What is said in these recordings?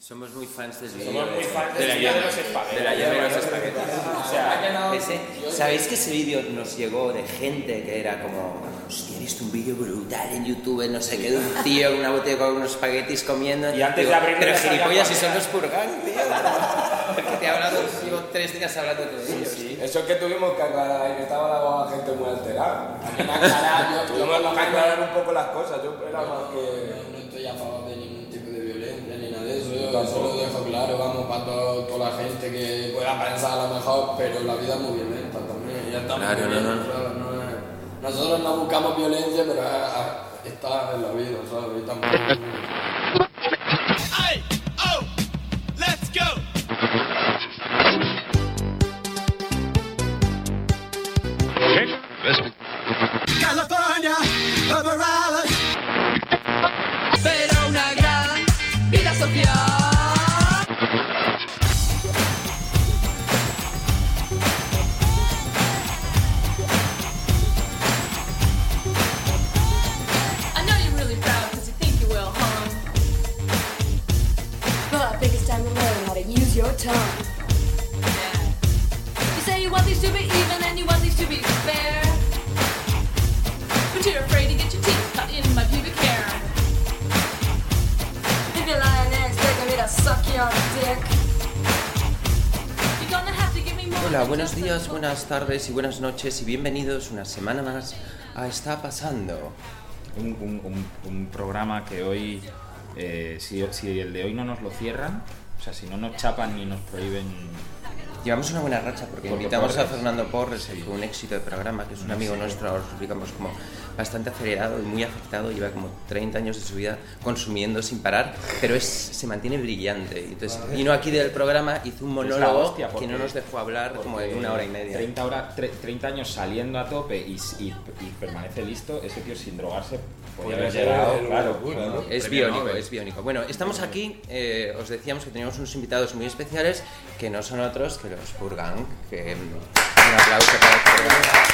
Somos muy fans del vídeo. Somos muy fans de del la vídeo de los espaguetis. de la llama de los espaguetis. O sea, Ese- ¿Sabéis que ese vídeo nos llegó de gente que era como, hostia, he visto un vídeo brutal en YouTube, no sé qué, de un tío con una botella con unos espaguetis comiendo? Y antes Digo, de abrirlo Pero gilipollas, si son era". los Purgan, tío. Porque te he hablado, llevo tres días hablando de ellos. Eso es que tuvimos que aclarar, que estaba la gente muy alterada. Tuvimos que aclarar un poco las cosas, yo era más que... No estoy a favor eso. Yo solo dejo claro, vamos, para todo- toda la gente que pueda pensar a lo mejor, pero la vida es muy violenta también. Ya estamos Claro, no, no. ¿sabes? No es- nosotros no buscamos violencia, pero es- es- está en la vida, ¿sabes? Y estamos- Hola, buenos días, buenas tardes y buenas noches y bienvenidos una semana más a Está Pasando. un, un- un- un programa que hoy, eh, si, si el de hoy no nos lo cierran, o sea, si no nos chapan ni nos prohíben Llevamos una buena racha porque invitamos a. Fernando Porres, que fue un éxito de programa, que es un amigo nuestro, ahora os explicamos como bastante acelerado y muy afectado, lleva como 30 años de su vida consumiendo sin parar, pero es, se mantiene brillante. Y Entonces vino aquí del programa, hizo un monólogo hostia, que no nos dejó hablar como en una hora y media. 30, hora- tre- 30 años saliendo a tope y, y- y permanece listo, ese tío sin drogarse. Es biónico, es biónico. Bueno, estamos aquí, eh, os decíamos que teníamos unos invitados muy especiales que no son otros que los Purgang, que un aplauso para los Purgang.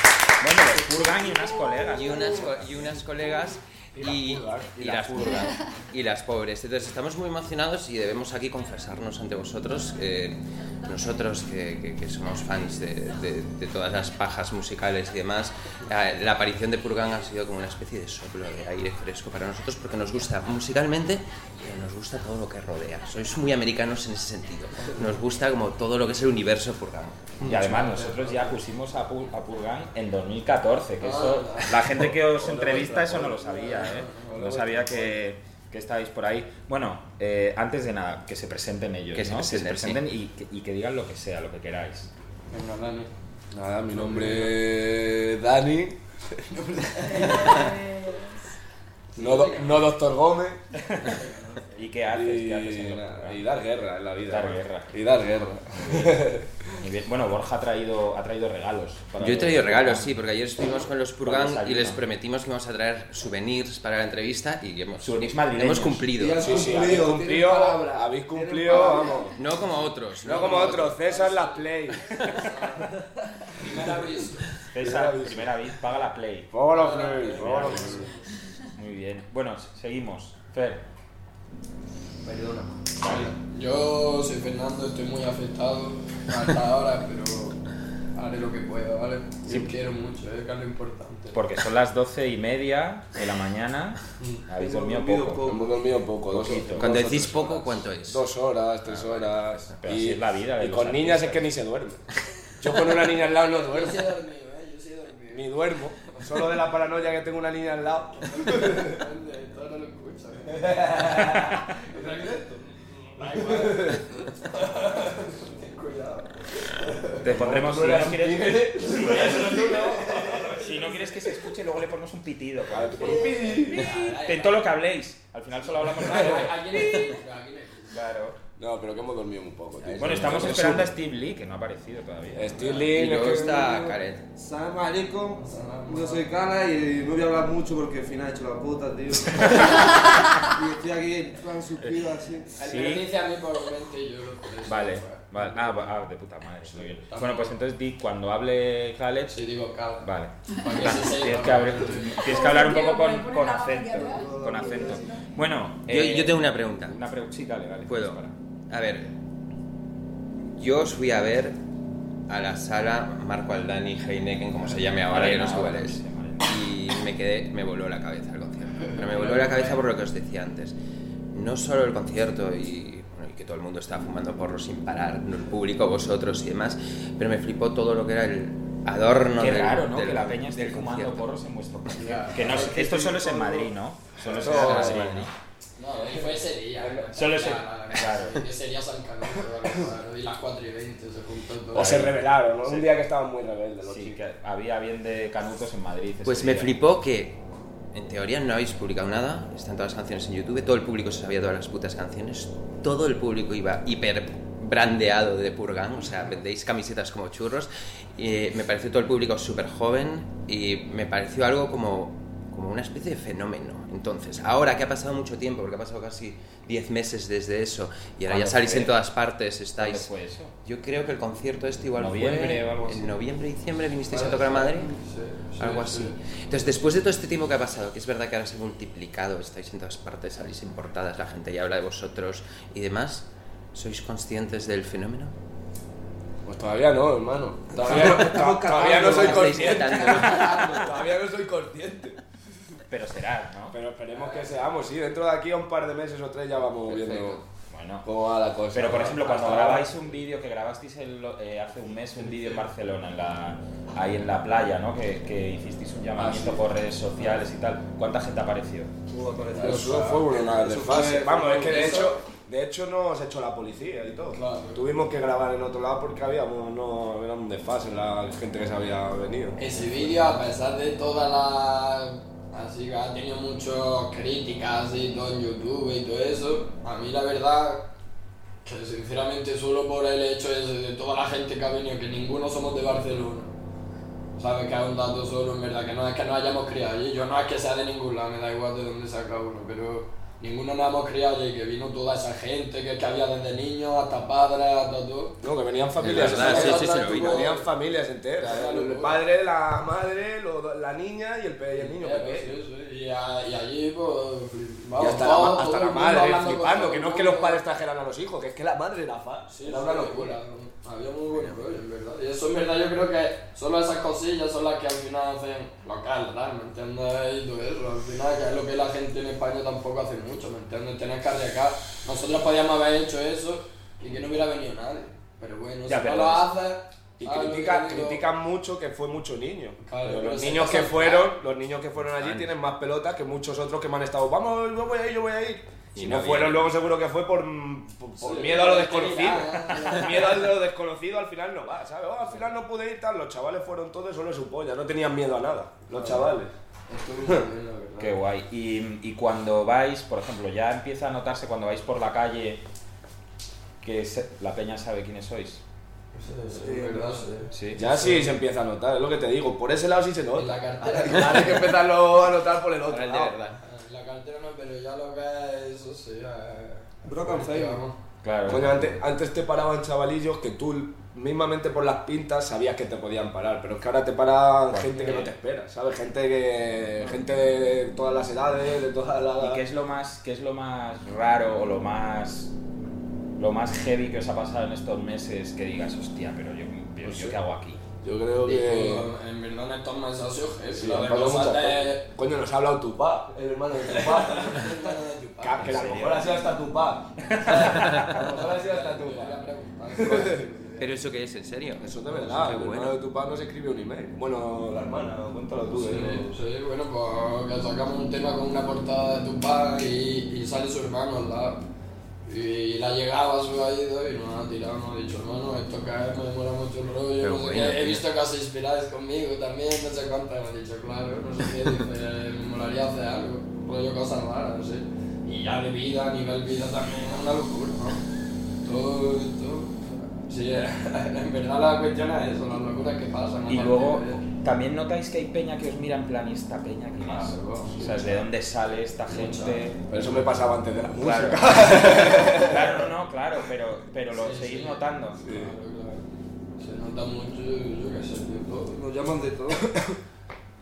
Purgan y unas colegas. y unas, y unas colegas y, y las purgas y las pobres. Entonces estamos muy emocionados y debemos aquí confesarnos ante vosotros, eh, nosotros que, que- que somos fans de, de- de todas las pajas musicales y demás, eh, la aparición de Purgan ha sido como una especie de soplo de aire fresco para nosotros porque nos gusta musicalmente, pero nos gusta todo lo que rodea. Sois muy americanos en ese sentido. Nos gusta como todo lo que es el universo Purgan. Y además nosotros ya pusimos a, a Purgan en 2014, que eso, la gente que os entrevista eso no lo sabía, ¿eh? No sabía que, que estabais por ahí. Bueno, eh, antes de nada, que se presenten ellos, Que se ¿no? presenten, y, que, y que digan lo que sea, lo que queráis. Venga, Dani. Nada, mi nombre es Dani. No, do- no Doctor Gómez. ¿Y qué haces? ¿Qué haces Y, en y dar guerra en la vida. Dar ¿no? guerra. Y dar guerra. Muy bien. Bueno, Borja ha traído, ha traído regalos. para Yo he traído regalos, sí, porque ayer estuvimos con los Purgan y les prometimos que íbamos a traer souvenirs para la entrevista y hemos, Souvenirs madrileños. hemos cumplido. Y Sí, sí, Cumplido, habéis cumplido, palabra. habéis cumplido, vamos. No como otros. No como otros, César las play. Primer aviso. César, primera vez, paga la play. Póngalo los play, póngalo los play. Muy bien. Bueno, seguimos. Fer. Perdona. Vale, yo soy Fernando, estoy muy afectado hasta ahora, pero haré lo que pueda, ¿vale? Sí. Yo quiero mucho, es que es lo importante. Porque son las doce y media de la mañana. Habéis dormido poco. Hemos dormido poco, dos, Poquito. dos Cuando decís poco, horas. ¿cuánto es? Dos horas, tres horas. Pero así es la vida de y los con niñas es artistas. que ni se duerme. Yo con una niña al lado no Yo duermo. sí he dormido, ¿eh? Yo sí he dormido. Ni duermo. Solo de la paranoia que tengo una niña al lado. Esto no lo ¿eh? Cuidado. Te pondremos si No quieres. Si no quieres que se escuche, luego le ponemos un pitido. En todo lo que habléis. Al final solo hablamos. Claro. No, pero que hemos dormido un poco, tío. Bueno, estamos Eso- esperando a Steve Lee, que no ha aparecido todavía. Steve Y Lee, es luego que- está Karen. Salam alaikum, yo soy Cala y no voy a hablar mucho porque al final he hecho la puta, tío. y estoy aquí en plan suspiro así. Sí. Me dice a mí por 20 euros por eso. Vale, vale. Ah, va- ah, de puta madre, muy bien. Bueno, pues entonces di, cuando hable Khaled, Sí, digo, cal. Vale. Tienes que, abrir- tienes que hablar un poco con, con acento. Con acento. Bueno, Yo, eh, yo tengo una pregunta. Una pregunta. Sí, dale, dale. Puedo. A ver, yo os fui a ver a la sala Marco Aldani Heineken, como se llame ahora, que no sé cuál es. Y me quedé, me voló la cabeza el concierto. Pero me voló la cabeza por lo que os decía antes. No solo el concierto y, bueno, y que todo el mundo estaba fumando porros sin parar, el público, vosotros y demás, pero me flipó todo lo que era el adorno Qué del- raro, ¿no? del- que la peña esté fumando concierto. porros en vuestro concierto. Que no, es- esto solo es en Madrid, ¿no? Solo es en Madrid. ¿no? No, y fue ese día. ¿no? Solo ese- la- claro. Ese día San claro, y las 4 y 20 se juntó todo. O se rebelaron, ¿no? Un día que estaban muy rebeldes los Sí, chicos. que había bien de canutos en Madrid. Pues me día. flipó que, en teoría, no habéis publicado nada, están todas las canciones en YouTube, todo el público se sabía todas las putas canciones, todo el público iba hiper brandeado de Purgan, o sea, vendéis camisetas como churros, y me pareció todo el público súper joven y me pareció algo como, como una especie de fenómeno. Entonces, ahora que ha pasado mucho tiempo, porque ha pasado casi 10 meses desde eso, y ahora ya ¿Cuándo salís fue? en todas partes, ¿Dónde estáis... fue eso? Yo creo que el concierto este igual ¿Noviembre fue o algo así? en noviembre, diciembre, vinisteis a tocar a Madrid. Sí, sí, Algo sí. así. Entonces, después de todo este tiempo que ha pasado, que es verdad que ahora se ha multiplicado, estáis en todas partes, salís en portadas, la gente ya habla de vosotros y demás, ¿sois conscientes del fenómeno? Pues todavía no, hermano. Todavía no, to- todavía no soy consciente. todavía no soy consciente. Pero será, ¿no? Pero esperemos que seamos, sí. Dentro de aquí a un par de meses o tres ya vamos viendo Bueno. cómo va la cosa. Pero por ejemplo, cuando grabáis un vídeo, que grabasteis el- eh, hace un mes un vídeo en Barcelona, en la, ahí en la playa, ¿no? Que, que hicisteis un llamamiento por redes sociales y tal, ¿cuánta gente apareció? Eso fue una desfase. fue- Vamos, es que de hecho, de hecho nos echó la policía y todo. Claro. Tuvimos que grabar en otro lado porque habíamos, no, era un desfase la gente que se había venido. Ese vídeo, a pesar de toda la. Así que ha tenido muchas críticas y todo en YouTube y todo eso, a mí la verdad, que sinceramente solo por el hecho de toda la gente que ha venido, que ninguno somos de Barcelona. Sabes que es un dato solo, en verdad, que no es que nos hayamos criado allí, yo no es que sea de ningún lado, me da igual de dónde saca uno, pero ninguno nos hemos criado allí, que vino toda esa gente, que, que había desde niños hasta padres, hasta todo. No, que venían familias verdad, enteras. sí, sí, sí, lo vi. Venían familias enteras. Claro, el claro. padre, la madre, lo- la niña y el, pe- y el niño pequeño. sí, sí, Y, a- y allí, pues, Y vamos, hasta, todo- la, todo hasta la madre flipando, que no es que los padres trajeran a los hijos, que es que la madre era fan. Sí, era sí, una locura. Había muy buen rollo, en verdad. Y eso en verdad yo creo que solo esas cosillas son las que al final hacen local, ¿verdad? ¿Me entiendes? Y todo eso. Al final, que es lo que la gente en España tampoco hace mucho, ¿me entiendes? Tener que arriesgar. Nosotros podíamos haber hecho eso y que no hubiera venido nadie. Pero bueno, Ya, si pero no lo es- haces... Y critican mucho que fue mucho niño. Claro, Pero los niños que fueron, los niños que fueron allí tienen más pelotas que muchos otros que me han estado, vamos, yo voy a ir, yo voy a ir. Y Si no no, fueron, luego seguro que fue por, por, por Sí, miedo a lo por desconocido. ¿eh? miedo a lo desconocido al final no va, ¿sabes? Oh, al final no pude ir tal, los chavales fueron todos solo su polla, no tenían miedo a nada, los chavales. Qué guay. Y, y cuando vais, por ejemplo, ya empieza a notarse cuando vais por la calle que se- la peña sabe quiénes sois. Sí, sí, en verdad, sí. Sí. Ya sí se empieza a notar, es lo que te digo, por ese lado sí se En nota. la cartera... Ahora hay que empezarlo a notar por el otro Ahora el de lado. verdad. No, pero ya lo que es eso sí. Claro. Coño, antes, antes te paraban chavalillos que tú mismamente por las pintas sabías que te podían parar, pero es que ahora te para gente que no te espera, ¿sabes? Gente que gente de todas las edades, de todas las ¿Y qué es lo más, qué es lo más raro o lo más lo más heavy que os ha pasado en estos meses que digas, hostia, pero yo, yo, yo qué hago aquí? Yo creo que Digo, en verdad en estos heavy, sí, lo cosas. Coño, nos ha hablado tu pa, el hermano de tu pa. Que, que a lo mejor ha sido hasta tu pa. A lo mejor ha sido hasta tu pa. Pero eso que es, en serio. Eso es de verdad, el bueno. hermano de tu pa nos escribe un email. Bueno, la hermana, cuéntalo tú. Sí, eh. sí, bueno, pues que sacamos un tema con una portada de Tupac y, y sale su hermano al lado. Y la llegaba su ido y nos ha tirado, nos ha dicho, hermano, esto que es, me mola mucho el rollo, No sé he visto que os inspiráis conmigo también, no sé cuánto, me ha dicho, claro, no sé qué, dice, me molaría hacer algo, rollo cosas raras, sí. Y ya de vida, a nivel vida también, es una locura, ¿no? y todo. Sí, en verdad la cuestión es eso, las locuras que pasan. Y luego de- también notáis que hay peña que os mira en plan, ¿y esta peña quién es? Claro, O sea, ¿de dónde sale esta gente? Pero eso me pasaba antes de la Claro, música. claro, no, no, claro, pero, pero lo Sí, seguís sí. notando. Claro, claro. Se nota mucho, yo qué sé, de todo. Nos llaman de todo.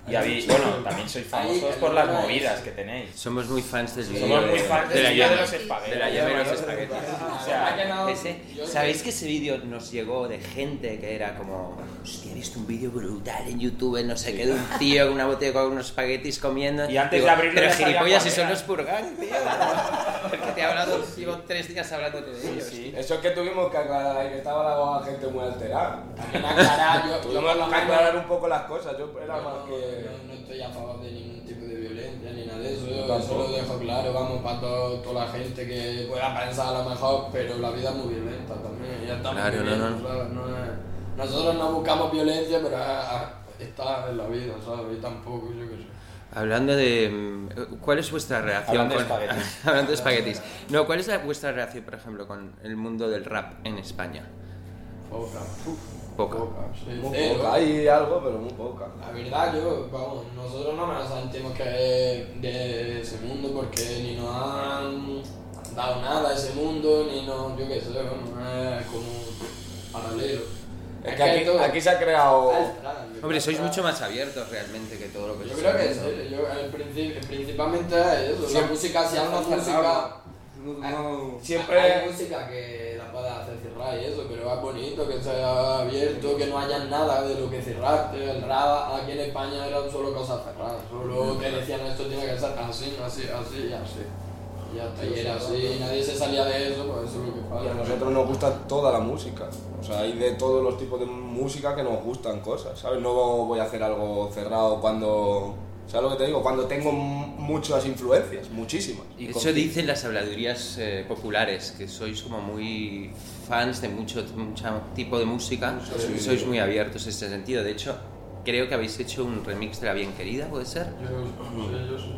Y habéis, bueno, también sois famosos por las movidas que tenéis. Somos muy fans del vídeo Somos muy de- fans de del la vídeo de llama. los espaguetis. De la llama y los espaguetis. O sea, Ha llenado- Ese, yo- ¿Sabéis que ese vídeo nos llegó de gente que era como, hostia, he visto un vídeo brutal en YouTube, no sé qué, de un tío con una botella con unos espaguetis comiendo? Y antes de abrirlo Pero gilipollas, si son era". los Purgan, tío. Porque te he hablado, llevo tres días hablándote de ellos. sí. Eso es que tuvimos que aclarar que estaba la gente muy alterada. También aclarar, yo, yo que menos- aclarar un poco las cosas. Yo era más que. No, no estoy a favor de ningún tipo de violencia ni nada de eso. Yo eso lo dejo claro, vamos, para todo- toda la gente que pueda pensar a lo mejor, pero la vida es muy violenta también. Ya estamos Claro, no, no. ¿sabes? No es- nosotros no buscamos violencia, pero está en la vida, ¿sabes? Y tampoco, yo qué sé. Hablando de... mm, ¿Cuál es vuestra reacción Hablando de espaguetis. Hablando de espaguetis. No, ¿cuál es la- vuestra reacción, por ejemplo, con el mundo del rap en España? Poca. Poca. sí, Muy poca. Hay algo, pero muy poca. La verdad, yo, vamos, nosotros no nos sentimos que es de ese mundo porque ni nos han dado nada a ese mundo, ni nos, yo qué sé, bueno, es como paralelo. Es que aquí, todo- aquí se ha creado. Ah, Hombre, sois mucho más abiertos realmente que todo lo que Yo creo que sí, yo, el principalmente es eso, la Siempre- música, si haces música... No, no, Siempre. Hay música que la puedes hacer cerrar y eso, pero es bonito que sea abierto, que no haya nada de lo que cerrarte. El rap aquí en España eran solo cosas cerradas, solo que decían esto tiene que ser así, así, así y así. Y y era así, y nadie se salía de eso, pues eso es lo que Y pasa. a nosotros nos gusta toda la música. O sea, hay de todos los tipos de música que nos gustan cosas, ¿sabes? No voy a hacer algo cerrado cuando. ¿Sabes lo que te digo? Cuando tengo muchas influencias, muchísimas. De hecho, dicen las habladurías eh, populares que sois como muy fans de mucho, mucho tipo de música, y sois muy abiertos en este sentido. De hecho, creo que habéis hecho un remix de La Bien Querida, ¿puede ser? Yo, sí, yo sí.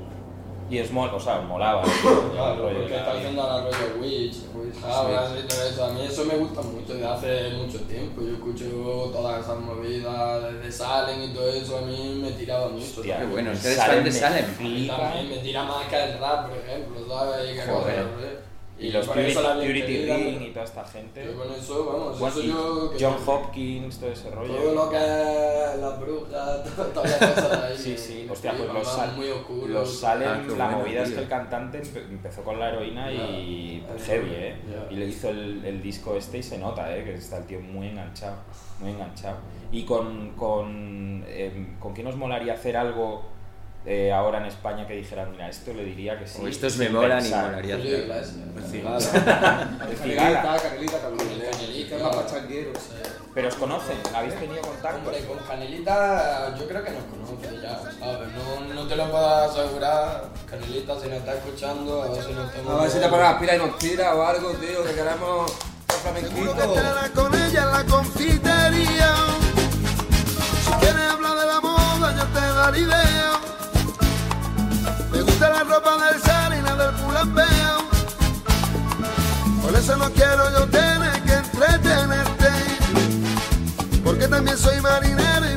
Y os mola, o sea, molaba. Claro, rollo porque está haciendo la rollo Witch, Witch House y todo eso. A mí eso me gusta mucho desde hace mucho tiempo. Yo escucho todas esas movidas desde Salen y todo eso. A mí me tiraba mucho. Hostia, Qué bueno, ustedes Salem fan de me Salem. También me tira más que el rap, por ejemplo, ¿sabes? Y que Joder. ¿Eh? Y los Purity, Ring y toda esta gente. Yo con eso, vamos, Bueno, eso y yo... que- John Hopkins, todo ese rollo. Todo lo que es las brujas, todo- todas las cosas ahí. Sí, sí, hostia, pues los, sal, los Salem, Ah, la bueno, movida es que el cantante empe- empezó con la heroína y Ya. heavy, ¿eh? Ya. Y le hizo el, el disco este y se nota, ¿eh? Que está el tío muy enganchado, muy enganchado. Y con, con, em, ¿con quién os molaría hacer algo eh, ahora en España que dijeran, mira, esto le diría que sí? O estos me molan y pensar"? molaría. Iglesias. Cigala. Cigala. Canelita, Canelita. Pero os conocen, habéis tenido contacto. Hombre, con Canelita yo creo que nos conoce ya, ¿sabes? No, no te lo puedo asegurar. Canelita, si nos está escuchando, a ver si nos A ver si te pones las pilas y nos tira o algo, tío, que queremos un Seguro que con ella en la confitería. Si quieres hablar de la moda, yo te daré idea. Me gusta la ropa del la del Pulapeo. Por eso no quiero yo tener que entretenerte. Porque también soy marinero y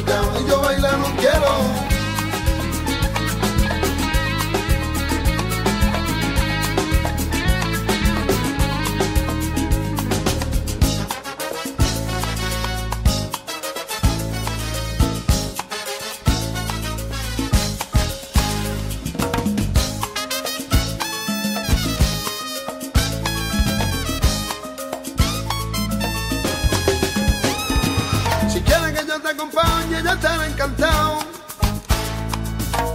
todo lo encantado.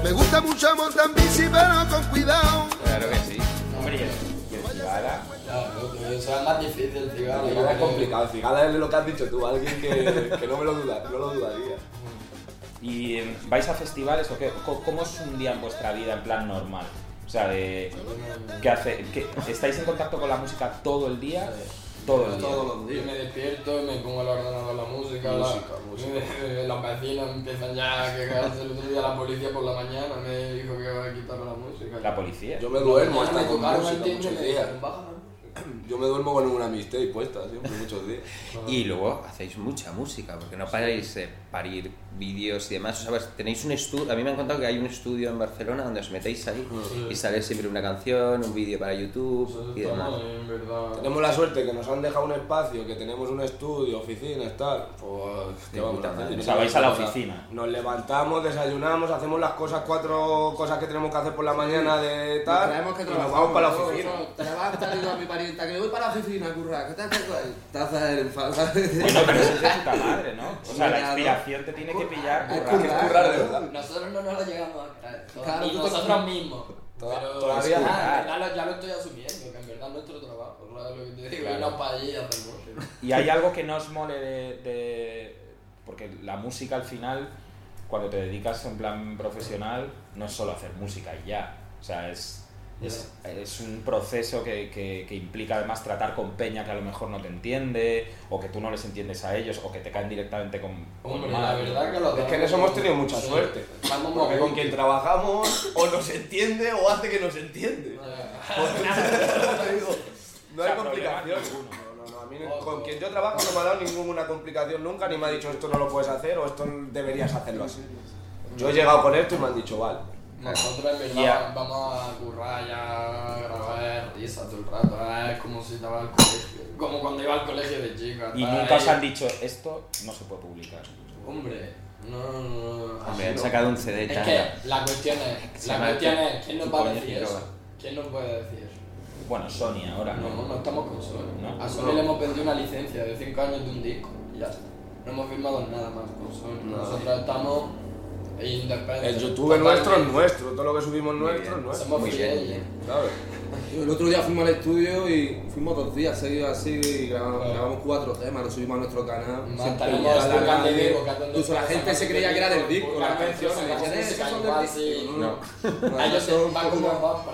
Me gusta mucho montar bici, pero con cuidado. Claro que sí. Hombre, y el, el Cigala. Claro, pero eso es más difícil, el cigarro. Cigala es complicado. Cigala es lo que has dicho tú, alguien que, que no me lo duda, no lo dudaría. ¿Y em, vais a festivales o qué? ¿Cómo es un día en vuestra vida en plan normal? O sea, de... ¿Qué hace? ¿Qué- ¿Estáis en contacto con la música todo el día? Todo el día. Todos los Yo días. me despierto, me pongo el ordenador la música, la- Música, música. los vecinos empiezan ya a quejarse. El otro día la policía por la mañana me dijo que iba a quitarme la música. La policía. Yo me duermo hasta con música y muchos días. dijeron, "Baja la música". Yo me duermo con una mixtape puesta siempre, muchos días. Y luego hacéis mucha música, porque no paráis de parir vídeos y demás. O sea, pues, tenéis un estudio, a mí me han contado que hay un estudio en Barcelona donde os metéis ahí y sale siempre una canción, un vídeo para YouTube y demás. Estamos en verdad. Tenemos la suerte que nos han dejado un espacio, que tenemos un estudio, oficinas, tal. Pues, ¿qué vamos a hacer? madre. O sea, vais a la oficina. Nos levantamos, desayunamos, hacemos las cosas, cuatro cosas que tenemos que hacer por la mañana de tal. Traemos que y nos vamos para la oficina. Te levantas y digo a mi parienta que voy para la oficina, curra, ¿qué te haces ahí? Taza en falsa. Bueno, pero eso es de puta madre, ¿no? O sea, la ¿no? Inspiración te tiene que pillar. Es currar, currar de verdad. Nosotros no nos lo llegamos a creer. Claro, te- nosotros mismos. Toda- Pero todavía ya, no. ya, lo, ya lo estoy asumiendo, que en verdad es nuestro trabajo. ¿sabes lo que te digo? Claro. Irnos para allí y hacer música. Y hay algo que no os mole de, de- Porque la música al final, cuando te dedicas en plan profesional, no es solo hacer música y ya. O sea, es, es, es un proceso que, que- que implica además tratar con peña que a lo mejor no te entiende, o que tú no les entiendes a ellos, o que te caen directamente con... con Hombre, mal. la verdad que lo Es que en eso hemos tenido mucha Sí. suerte. Vamos Porque con quien trabajamos o nos entiende o hace que nos entiende. No hay complicación. No, no, a mí con quien yo trabajo no me ha dado ninguna complicación nunca, ni me ha dicho esto no lo puedes hacer o esto deberías hacerlo así. Yo he llegado con esto y me han dicho, vale. Nosotros en verdad Ya. vamos a currar ya, a grabar risa todo el rato, es como si estaba al colegio, como cuando iba al colegio de chica. Y nunca os han dicho, esto no se puede publicar. Hombre, no, no, no. Hombre, han sacado un CD Es tal. que la cuestión es, la cuestión tu- es, ¿quién nos va a decir eso? ¿Quién nos puede decir eso? Bueno, Sony ahora, No, ¿no? no estamos con Sony. No. A Sony le hemos vendido una licencia de 5 años de un disco y ya está. No hemos firmado nada más con Sony. No. Nosotros estamos. El YouTube nuestro es nuestro, todo lo que subimos nuestro es nuestro. Somos Muy bien, fieles. El otro día fuimos al estudio y fuimos dos días seguidos así y grabamos, grabamos cuatro temas, lo subimos a nuestro canal. La Incluso la gente se creía que era del el disco, las canciones. Decían, "Eh, son Ellos van un como poco-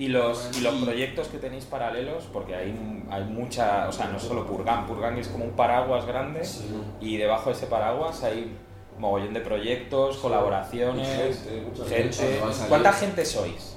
Y los, y los proyectos que tenéis paralelos, porque hay, hay mucha, o sea, no solo Purgan, Purgan es como un paraguas grande y debajo de ese paraguas hay mogollón de proyectos, colaboraciones, Gente. ¿Cuánta gente sois?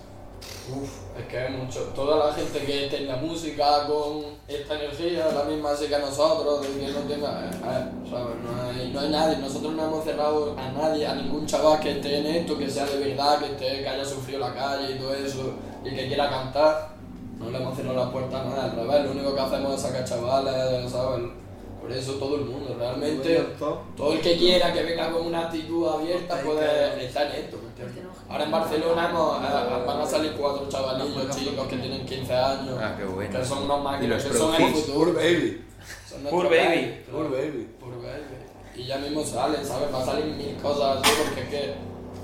Uf, es que hay mucho. Toda la gente que esté en la música con esta energía, la misma así que nosotros, de que no tenga. eh, ¿sabes? No hay, no hay nadie. Nosotros no hemos cerrado a nadie, a ningún chaval que esté en esto, que sea de verdad, que esté, que haya sufrido la calle y todo eso, y que quiera cantar. No le hemos cerrado la puerta a nadie, al revés. Lo único que hacemos es sacar chavales, ¿sabes? Por eso todo el mundo, realmente. Todo el que quiera que venga con una actitud abierta puede estar en esto. Ahora en Barcelona eh, van a salir cuatro chavalillos chicos que tienen 15 años, Ah, qué bueno. que son unos ¿Y máquinas, que son el futuro. Baby. Son nuestros baby. claro. baby. Pur baby. Y ya mismo salen, ¿sabes? Va a salir mil cosas así porque es que,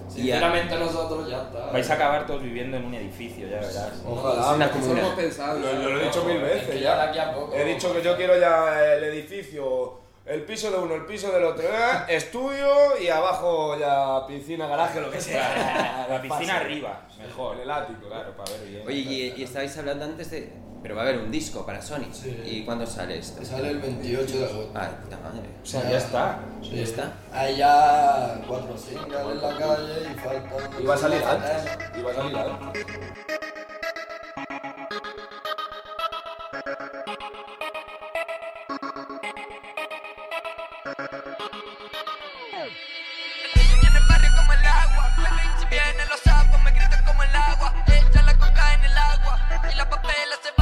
sinceramente, nosotros ya está. Vais a acabar todos viviendo en un edificio, ya verás. Ojalá. Una Eso hemos pensado. Lo, lo he dicho mil Es veces que ya. ya de aquí a poco- He dicho que yo quiero ya el edificio, el piso de uno, el piso del otro, ¿eh? estudio y abajo ya piscina, garaje, lo que sea. La piscina arriba, mejor. En el ático, Claro, para ver bien. Oye, y, y estabais hablando antes de. Pero va a haber un disco para Sony. Sí. ¿Y cuándo sale esto? Sale el 28 de agosto. Ah, puta madre. O sea, ya está. Ya está. Hay ya cuatro singles en la calle y faltan. Iba a salir antes. Iba a salir antes. En el barrio como el agua. Si vienen los sapos, me gritan como el agua. Echa la coca en el agua. Y las papelas se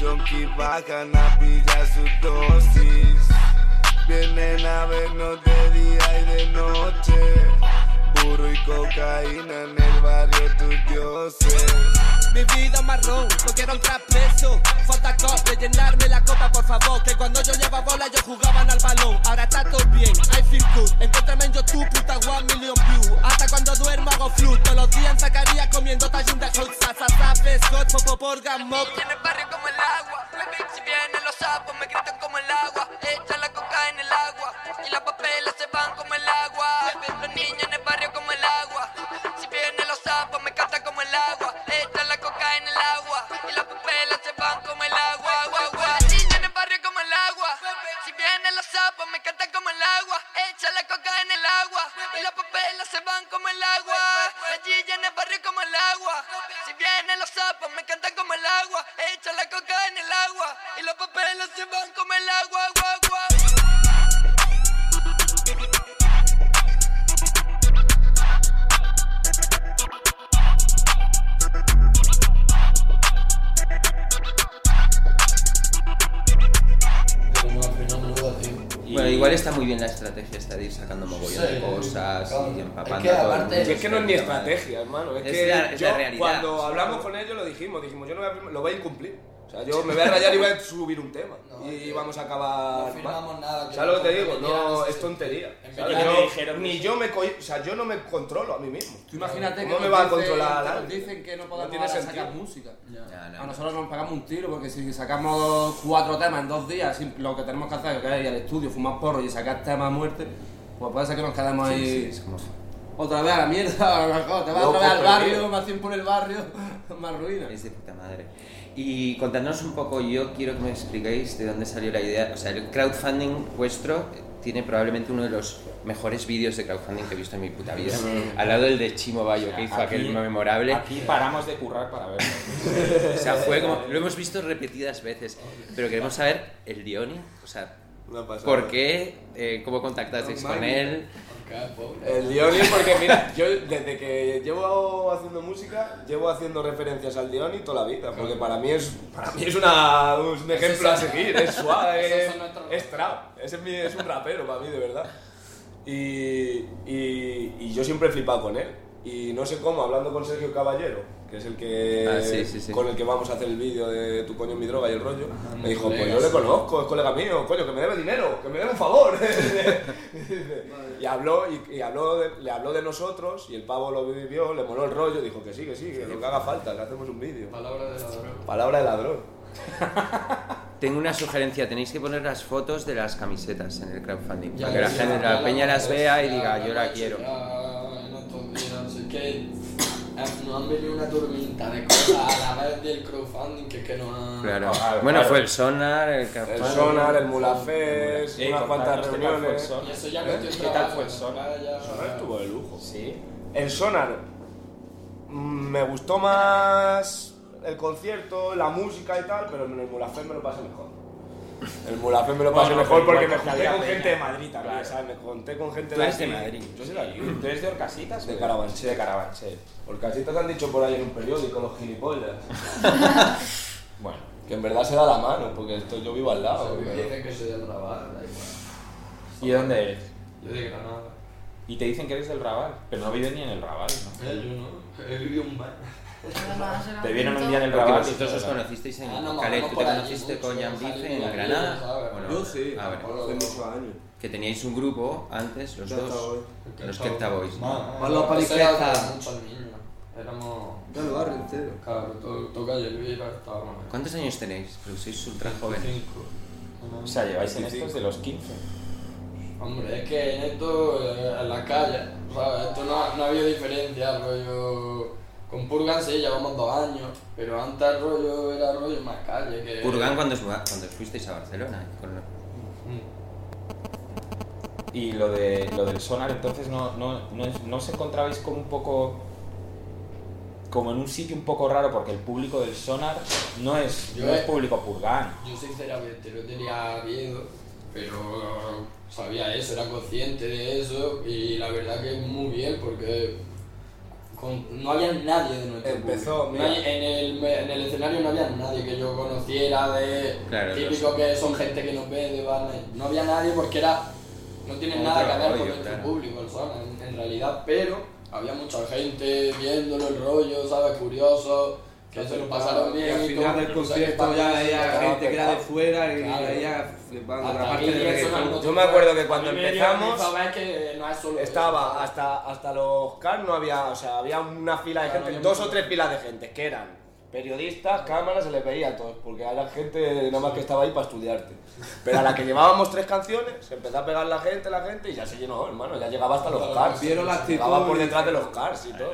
Yonkis bajan a pillar su dosis. Vienen a vernos de día y de noche. Burro y cocaína en el barrio tus dioses. Mi vida marrón, no quiero entrar preso. Falta cop, llenarme la copa, por favor. Que cuando yo llevaba bola, yo jugaban al balón. Ahora está todo bien, I feel good. Encuéntrame en YouTube, puta one million views. Hasta cuando duermo hago flu. Todos los días en Zacarías comiendo tallín de hot salsa, sabe, scotch, popo, porga, mop. En el barrio como Si vienen los sapos, me gritan como el agua. Echa la coca en el agua. Y las papelas se van como el agua. Los niños en el barrio como el agua. Si vienen los sapos, me cantan como el agua. Echa la coca en el agua. Y las papelas se van como el. Agua, Vienen los sapos, me cantan como el agua. Echa la coca en el agua. Y las papelas se van como el agua. Gilla en el barrio como el agua. Si vienen los sapos, me cantan como el agua. Echa la coca en el agua. Y los papeles se van como el agua. Bueno, igual está muy bien la estrategia esta de ir sacando mogollón Sí, de cosas claro. y empapando Es que todo el es que no es ni puta madre. estrategia, hermano. Es, Es que la- yo, la realidad. cuando hablamos con ellos, lo dijimos. Dijimos, yo no voy a- lo voy a incumplir. O sea, yo me voy a rayar y voy a subir un tema. No, y que vamos a acabar. no firmamos mal. nada, que ¿Sabes lo que te no digo? No, es tontería. Yo- me dijeron ni yo me. O sea, yo no me controlo a mí mismo. Tú imagínate ¿Cómo que me va a controlar nos dicen que no podemos sentido. sacar música. Ya, no, A no. nosotros nos pagamos un tiro porque si sacamos cuatro temas en dos días, lo que tenemos que hacer que es ir al estudio, fumar porro y sacar temas a muerte, pues puede ser que nos quedemos Sí, ahí sí, otra vez a la mierda, a lo mejor te vas Loco otra vez al barrio, más tiempo en el barrio, más ruina. Es de puta madre. Y contadnos un poco, yo quiero que me expliquéis de dónde salió la idea. O sea, el crowdfunding vuestro tiene probablemente uno de los mejores vídeos de crowdfunding que he visto en mi puta vida. Al lado del de Chimo Bayo, que hizo Aquí- aquel memorable. Aquí paramos de currar para verlo. O sea, fue como. Lo hemos visto repetidas veces. Pero queremos saber el Dioni. O sea. ¿por qué? Eh, ¿Cómo contactasteis con él? El Dioni, porque mira, yo desde que llevo haciendo música, llevo haciendo referencias al Dioni toda la vida, porque para mí es, para mí es una, un ejemplo a seguir, es suave, es, es trap, ese es, mi- es un rapero para mí, de verdad. Y, y, y yo siempre he flipado con él. Y no sé cómo, hablando con Sergio Caballero, que es el que Ah, sí, sí, sí. con el que vamos a hacer el vídeo de Tu coño mi droga y el rollo, me dijo, colega, pues yo le conozco, es colega mío, coño, que me debe dinero, que me debe un favor. y habló, y, y habló de- le habló de nosotros, y el pavo lo vivió, le moló el rollo, dijo que sí, que sí, que lo que haga falta, que hacemos un vídeo. Palabra de ladrón. Palabra de ladrón. Tengo una sugerencia, tenéis que poner las fotos de las camisetas en el crowdfunding. Ya, para que la, ya, gente, ya la peña las vea y diga, yo la quiero. Nos han venido una tormenta de cosas a la vez del crowdfunding que es que nos han... Claro. Claro, Bueno, claro. fue el Sonar, el El crowdfunding. Sonar, el Mulafest, Eh, unas cuantas contadnos qué tal fue el reuniones. Sonar. Y eso ya ¿Eh? que estoy ¿Qué tal fue el Sonar? ya- Sonar estuvo de lujo. Sí. El Sonar mm, me gustó más el concierto, la música y tal, pero en el Mulafest me lo pasé mejor. El Mulafest me lo pasé Bueno, mejor porque me junté con gente de Madrid también, Claro. ¿sabes? Me junté con gente Tú eres de. Madrid. Yo soy de aquí. ¿Tú eres de Orcasitas? De Carabanchel. De Carabanchel. Lo han dicho por ahí en un periódico los gilipollas. Bueno. Que en verdad se da la mano, porque esto yo vivo al lado. O sea, pero- Dicen que soy del Raval, da igual. ¿Y de dónde eres? Yo de Granada. Y te dicen que eres del Raval, pero no vives ni en el Raval, ¿no? Eh, yo no. He vivido un bar. Te vieron un día en el Raval. vosotros y os conocisteis en Ah, Calet. ¿Tú te conociste con Jan Bife en Granada? Yo sí, Ah, hace muchos años. Que teníais un grupo antes, los dos. Los Kepta Boys, los niños. Éramos. Del barrio entero. Claro, todo, todo calle Elvira estábamos. ¿Cuántos años tenéis? Porque sois ultra jóvenes. O sea, lleváis en 25. estos de los 15. Hombre, es que en esto, eh, en la calle, ¿sabes? Esto no, no ha habido diferencia, rollo... Con Purgan sí, llevamos dos años, pero antes el rollo era rollo más calle que... Purgan cuando, os- cuando os fuisteis a Barcelona. ¿eh? Con- Y lo, de, lo del sonar, entonces, ¿no, no, no, es- no os encontrabais como un poco. como en un sitio un poco raro, porque el público del sonar no es, Yo no es público purgán. Yo sinceramente no tenía miedo, pero sabía eso, era consciente de eso y la verdad que muy bien porque con- no había nadie de nuestro Empezó, público. mira. No hay- en, el, en el escenario no había nadie que yo conociera de Claro, típico que son gente que nos ve de banda. No había nadie porque era no tiene nada que ver con nuestro claro. público el son, en, en realidad, pero había mucha gente viéndolo el rollo, ¿sabes? Curioso, que se lo pasaron Y bien. al final del concierto ya estaba gente que era de fuera y veía flipando. Yo me acuerdo que cuando empezamos- Estaba hasta, hasta los cars, no había, o sea, había una fila de gente, había dos o tres filas de gente, que eran periodistas, cámaras, se les veía a todos, porque era gente nada más que estaba ahí para estudiarte. Pero a la que llevábamos tres canciones, se empezó a pegar la gente, la gente, y ya se llenó, hermano, ya llegaba hasta los cars. Vieron la actitud Llegaba por detrás de los cars y todo.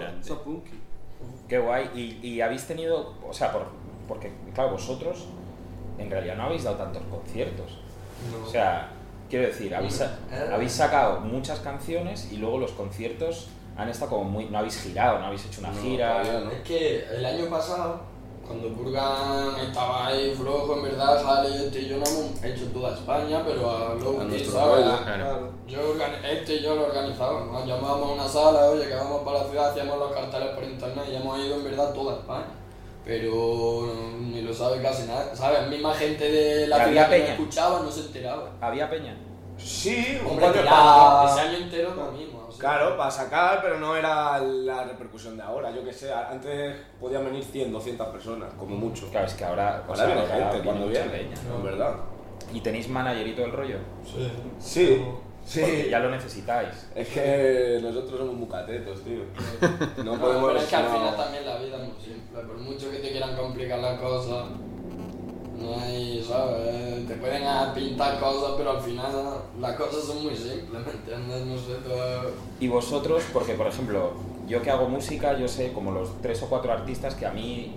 Qué guay. Y, y habéis tenido. O sea, por, porque, claro, vosotros en realidad no habéis dado tantos conciertos. O sea, quiero decir, habéis, sa- habéis sacado muchas canciones y luego los conciertos han estado como muy. No habéis girado, no habéis hecho una gira. todavía no. Es que el año pasado, cuando Burgan estaba ahí flojo, en verdad, Jale, este y yo no hemos hecho toda España, pero a lo A que rollo, claro. Yo, este y yo lo organizábamos, nos llamábamos a una sala, oye, que vamos para la ciudad, hacíamos los carteles por internet y hemos ido en verdad toda España. Pero ni lo sabe casi nada, ¿sabes? Misma gente de la ¿Y ciudad había que no escuchaba no se enteraba. Había peña. Sí, un Hombre, tiraba, ese año entero lo mismo. Claro, para sacar, pero no era la repercusión de ahora. Yo que sé, antes podían venir 100, 200 personas, como mucho. Claro, es que ahora. o Ahora sea, viene gente cuando viene, peña. en verdad. ¿Y tenéis manager y todo el rollo? Sí, Porque sí. ya lo necesitáis. Es que nosotros somos mucatetos, tío. No No, podemos... pero es que al no- final también la vida es muy simple. Por mucho que te quieran complicar las cosas, hay, ¿sabes? Te pueden ah, pintar cosas, pero al final las cosas son muy simples, ¿me entiendes? No sé. Y vosotros, porque por ejemplo, yo que hago música, yo sé como los tres o cuatro artistas que a mí,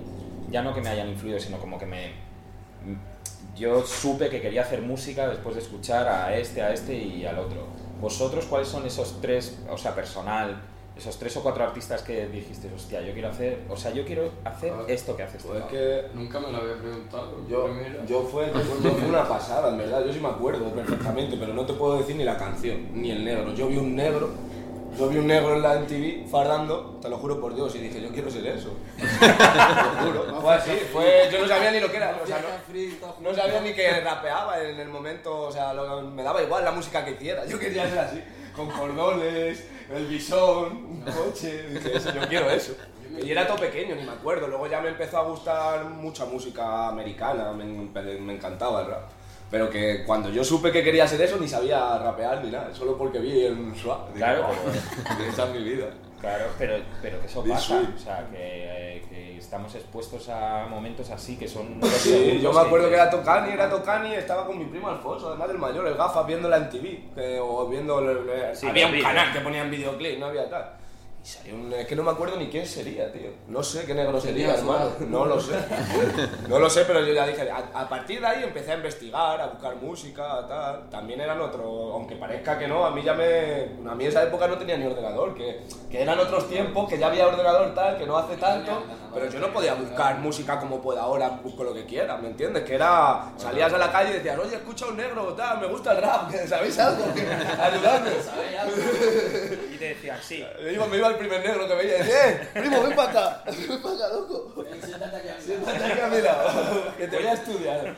ya no que me hayan influido, sino como que me... Yo supe que quería hacer música después de escuchar a este, a este y al otro. ¿Vosotros cuáles son esos tres, o sea, personal, esos tres o cuatro artistas que dijiste, hostia, yo quiero hacer, o sea, yo quiero hacer esto que haces tú? Pues es que Nunca me lo había preguntado. yo, yo fue, yo fue, yo fue una pasada, en verdad. Yo sí me acuerdo perfectamente, pero no te puedo decir ni la canción, ni el negro. Yo vi un negro, yo vi un negro en la MTV fardando, te lo juro por Dios, y dije, yo quiero ser eso. te lo juro. Fue así, fue, yo no sabía ni lo que era. O sea, no, no sabía ni que rapeaba en el momento, o sea, lo- me daba igual la música que hiciera. Yo quería ser así, con cordones, el bisón, un coche. Dije, eso, yo quiero eso. Y era todo pequeño, ni me acuerdo. Luego ya me empezó a gustar mucha música americana, me, me encantaba el rap. Pero que cuando yo supe que quería ser eso, ni sabía rapear ni nada, solo porque vi en Swap. Digo, Claro, "Oh, esa es mi vida. Claro, pero, pero que eso pasa, o sea, que, eh, que estamos expuestos a momentos así que son... Sí, yo me acuerdo que era Tocani, era Tocani, estaba con mi primo Alfonso, además del mayor, el gafas, viendo la MTV, que- o viendo... el- el- Sí, había un canal que ponían videoclip, no había tal. Y salió un... Es que no me acuerdo ni quién sería, tío. No sé qué negro sería, hermano. No lo sé. No lo sé, pero yo ya dije, a, a partir de ahí empecé a investigar, a buscar música, tal. También eran otros, aunque parezca que no, a mí ya me... A mí esa época no tenía ni ordenador, que, que eran otros tiempos, que ya había ordenador tal, que no hace tanto, pero yo no podía buscar música como puedo ahora, busco lo que quiera, ¿me entiendes? Que era... Salías a la calle y decías, oye, escucha un negro, tal, me gusta el rap, ¿sabéis algo? Ayudadme. Y te decían, sí, Me iba, me iba el primer negro que veía y decía, ¡eh, primo, ven para acá! ¡Ven para acá, loco! Siéntate aquí a mi lado. Siéntate aquí a mi lado, que te voy a estudiar.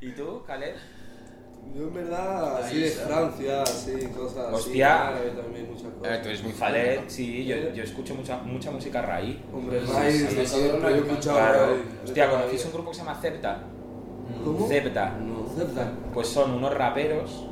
¿y tú, Caleb? Yo en verdad, así de Francia, así, cosas así. Hostia. también, muchas cosas. tú eres muy fan. Sí, yo, yo escucho mucha, mucha música raíz. Hombre, Sí, Rai, sí, sí, siempre, sí, yo he escuchado Claro. Hostia, ¿conocéis un grupo que se llama Cepta? ¿Cómo? Cepta. No, Cepta. Pues son unos raperos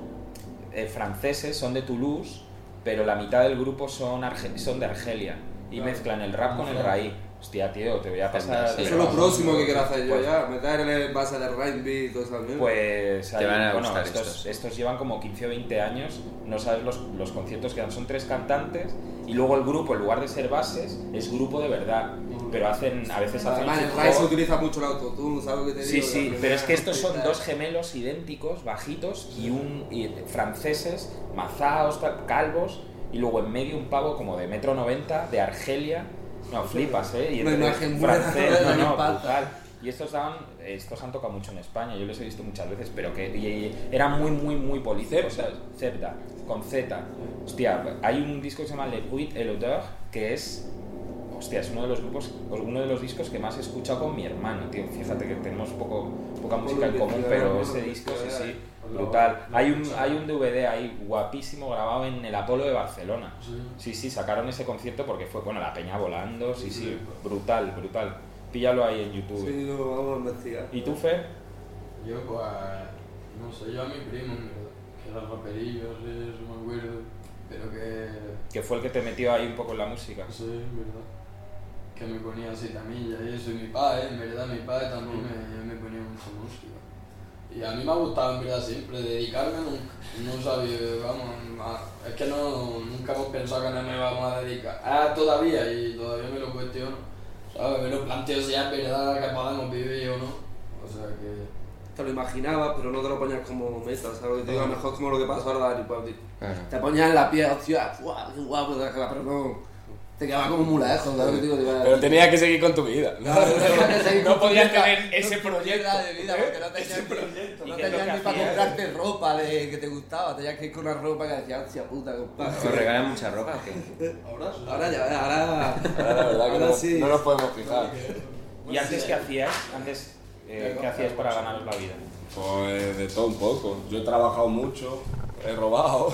eh, franceses, son de Toulouse, pero la mitad del grupo son, arge- son de Argelia y mezclan el rap con el raíz. hostia, tío, te voy a pasar... Sí. Eso es lo próximo que quiero hacer yo Pues- ya, meter en el base de R&B y todo eso también. Pues Te ahí, van a bueno, estos, estos. estos llevan como 15 o 20 años, no sabes los, los conciertos que dan, son tres cantantes y luego el grupo, en lugar de ser bases, es grupo de verdad, pero hacen, a veces hacen Además, en se utiliza mucho el autotune, ¿sabes lo que te Sí, digo? sí, La pero es que estos son dos gemelos idénticos, bajitos, y un y franceses, mazaos, calvos, y luego en medio un pavo como de metro noventa, de Argelia. No, flipas, ¿eh? Y Una imagen francés, no, no, brutal. Y estos daban, estos han tocado mucho en España, yo les he visto muchas veces, pero que y- y eran muy, muy, muy políticos. Zebda, con Z. Hostia, hay un disco que se llama Le Puit et l'Odeur, que es Hostia, es uno de los grupos, uno de los discos que más he escuchado con mi hermano, tío. Fíjate que tenemos poco, poca música en común, pero ese disco sí, sí, brutal. Hay un, hay un DVD ahí guapísimo grabado en el Apolo de Barcelona. Sí, sí, sacaron ese concierto porque fue, bueno, la peña volando, sí, sí, brutal, brutal. Píllalo ahí en YouTube. Sí, lo vamos a investigar. ¿Y tú, Fer? Yo, pues, no sé, yo a mi primo, que era raperillo, sí, eso me acuerdo, pero que, Que fue el que te metió ahí un poco en la música. en verdad, que me ponía así tamilla y eso, y mi padre, en verdad, mi padre también me, me ponía mucha música. Y a mí me ha gustado, en verdad, siempre, dedicarme nunca, no sabía, vamos, es que no, nunca hemos pensado que no me vamos a dedicar, ah, todavía, y todavía me lo cuestiono, ¿sabes? Me lo planteo si es verdad que podemos vivir o no, o sea que... Te lo imaginabas, pero no te lo ponías como meta, ¿sabes te digo? A lo mejor como lo que pasó ahora Dani tío. Claro. Te ponías en la piel, hostia, ¡guau! ¡Qué guapo! Pero no, te quedaba como muy lejos, ¿sabes lo que te digo? Te iba- Pero tenías que seguir con tu vida. ¿no? Claro, podías tener ese proyecto, de vida, ¿eh? porque no tenías, Ese proyecto. no ¿Y qué es lo tenías ni para comprarte ropa de, que te gustaba, tenías que ir con una ropa que decía, hostia puta, ¿Os compadre. regalan mucha ropa o qué? Ahora sí. Ahora ya, ahora. Ahora la verdad que ahora sí. no nos podemos fijar. ¿Y antes qué hacías? Antes, eh, ¿qué hacías para ganaros la vida? Pues de todo un poco. Yo he trabajado mucho, he robado,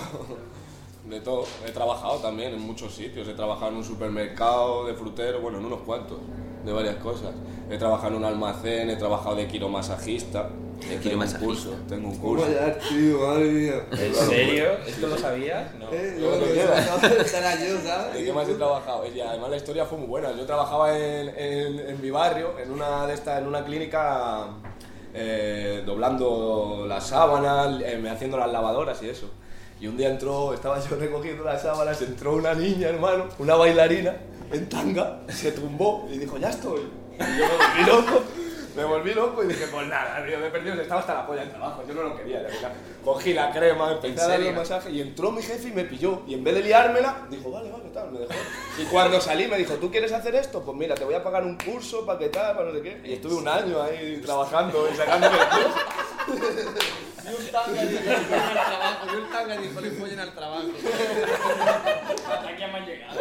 de todo. He trabajado también en muchos sitios. He trabajado en un supermercado de frutero, bueno, en unos cuantos, de varias cosas. He trabajado en un almacén, he trabajado de quiromasajista. De Tengo un quiromasajista. curso, Tengo un ¿Cómo curso. ya, tío? Madre mía. ¿En serio? ¿Esto lo sabías? No. Eh, yo, ¿sabes? ¿De qué más he trabajado? Y además la historia fue muy buena. Yo trabajaba en, en, en mi barrio, en una, de estas, en una clínica, eh, doblando las sábanas, eh, me haciendo las lavadoras y eso. Y un día entró, estaba yo recogiendo las sábanas, entró una niña, hermano, una bailarina, en tanga, se tumbó y dijo, ya estoy. Y yo me volví loco, me volví loco y dije, pues nada, tío, me he perdido, estaba hasta la polla en trabajo, yo no lo quería, de verdad. Cogí la crema, empecé a darle un masaje y entró mi jefe y me pilló. Y en vez de liármela, dijo, vale, vale, tal, me dejó. Y cuando salí me dijo, ¿tú quieres hacer esto? Pues mira, te voy a pagar un curso para que tal, para no sé qué. Y estuve un año ahí trabajando y sacándome el curso. Y un tanga dijo, le follen al trabajo. Y un tanga dijo, le follen al trabajo. Aquí hemos llegado.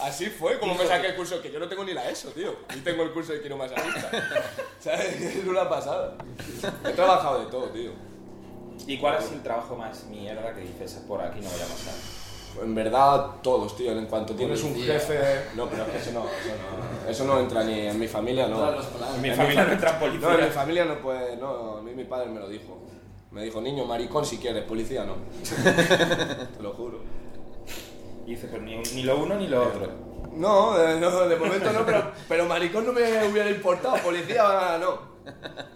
Así fue como me saqué el curso, que yo no tengo ni la ESO, tío. Ni tengo el curso de quiromasajista. ¿Sabes? Es una pasada. He trabajado de todo, tío. ¿Y cuál es el trabajo más mierda que dices por aquí no voy a pasar? En verdad, todos, tío. En cuanto tienes un jefe. No, pero eso no, eso no. Eso no entra ni en mi familia, no. En mi familia no entran No, en mi familia no puede. No, a mí mi padre me lo dijo. Me dijo, niño, maricón si quieres, policía no. Te lo juro. Y dice, ni, ni lo uno ni lo otro. No, eh, no, de momento no, pero, pero maricón no me hubiera importado, policía no.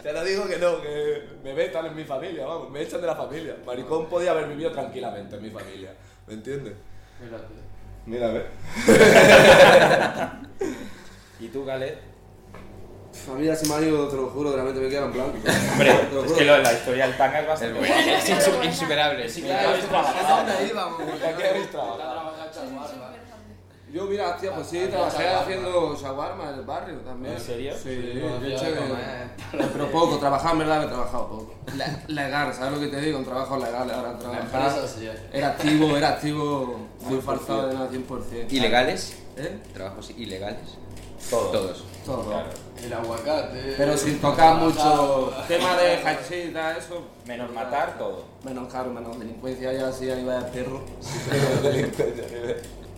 Te lo digo que no, que me vetan en mi familia, vamos, me echan de la familia. Maricón podía haber vivido tranquilamente en mi familia, ¿me entiendes? Mírate. Mírame. ¿Y tú, Galet? A mí ya se me ha ido, te lo juro, de la mente me queda en blanco. Hombre, Te lo es juro. que lo la historia del tanga es bastante bueno, guapo. es insu- insuperable. Ya, ¿a dónde íbamos? ¿A qué habéis trabajado? Trabajar chaguarma. Yo, mira, tío, pues sí, trabajé haciendo shawarma en el barrio también. ¿En serio? Sí, Sí, de hacía hecho, pero poco, trabajar en verdad he trabajado poco. Le- legal, ¿sabes lo que te digo? Un trabajo legal, ahora trabajar. sí. Era activo, era activo, muy forzado de nada 100%. ¿Ilegales? ¿Eh? ¿Trabajos ilegales? Todos. Todos. Todo. Claro. El aguacate. Pero sin tocar mucho tema de tal, eso. Menos matar, todo. Menos caro, menos delincuencia ya así a nivel de perro.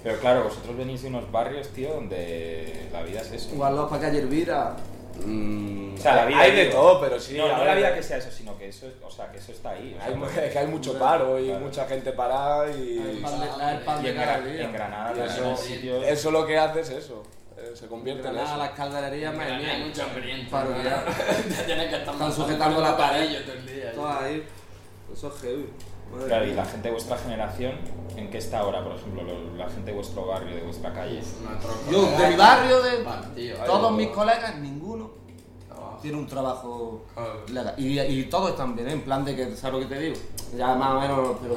Pero claro, vosotros venís de unos barrios, tío, donde la vida es eso. Igual los para calle Elvira. Mm, O sea, la vida hay de digo. todo, pero sí. No, no la vida que sea eso, sino que eso, o sea, que eso está ahí. o sea, Hay, mu- porque- es que hay mucho paro y Claro. mucha gente parada y. El pan de, el pan y de en, Granada Y eso, hay sitios... eso lo que hace es eso. Se convierte en eso. las caldererías, madre Hay mía. mucho hambriento. Para olvidar. Tienes que estar Están matando sujetando la pared. todo el día. Todo ahí. Eso es heavy. Madre Claro, y la gente de vuestra generación, ¿en qué está ahora, por ejemplo? lo- La gente de vuestro barrio, de vuestra calle. Yo, de mi barrio, de partido. todos mis colegas, ninguno Trabajo. tiene un trabajo Claro. legal. Y, y todos están bien, ¿eh? en plan de que, ¿sabes lo que te digo? Ya más o menos, pero,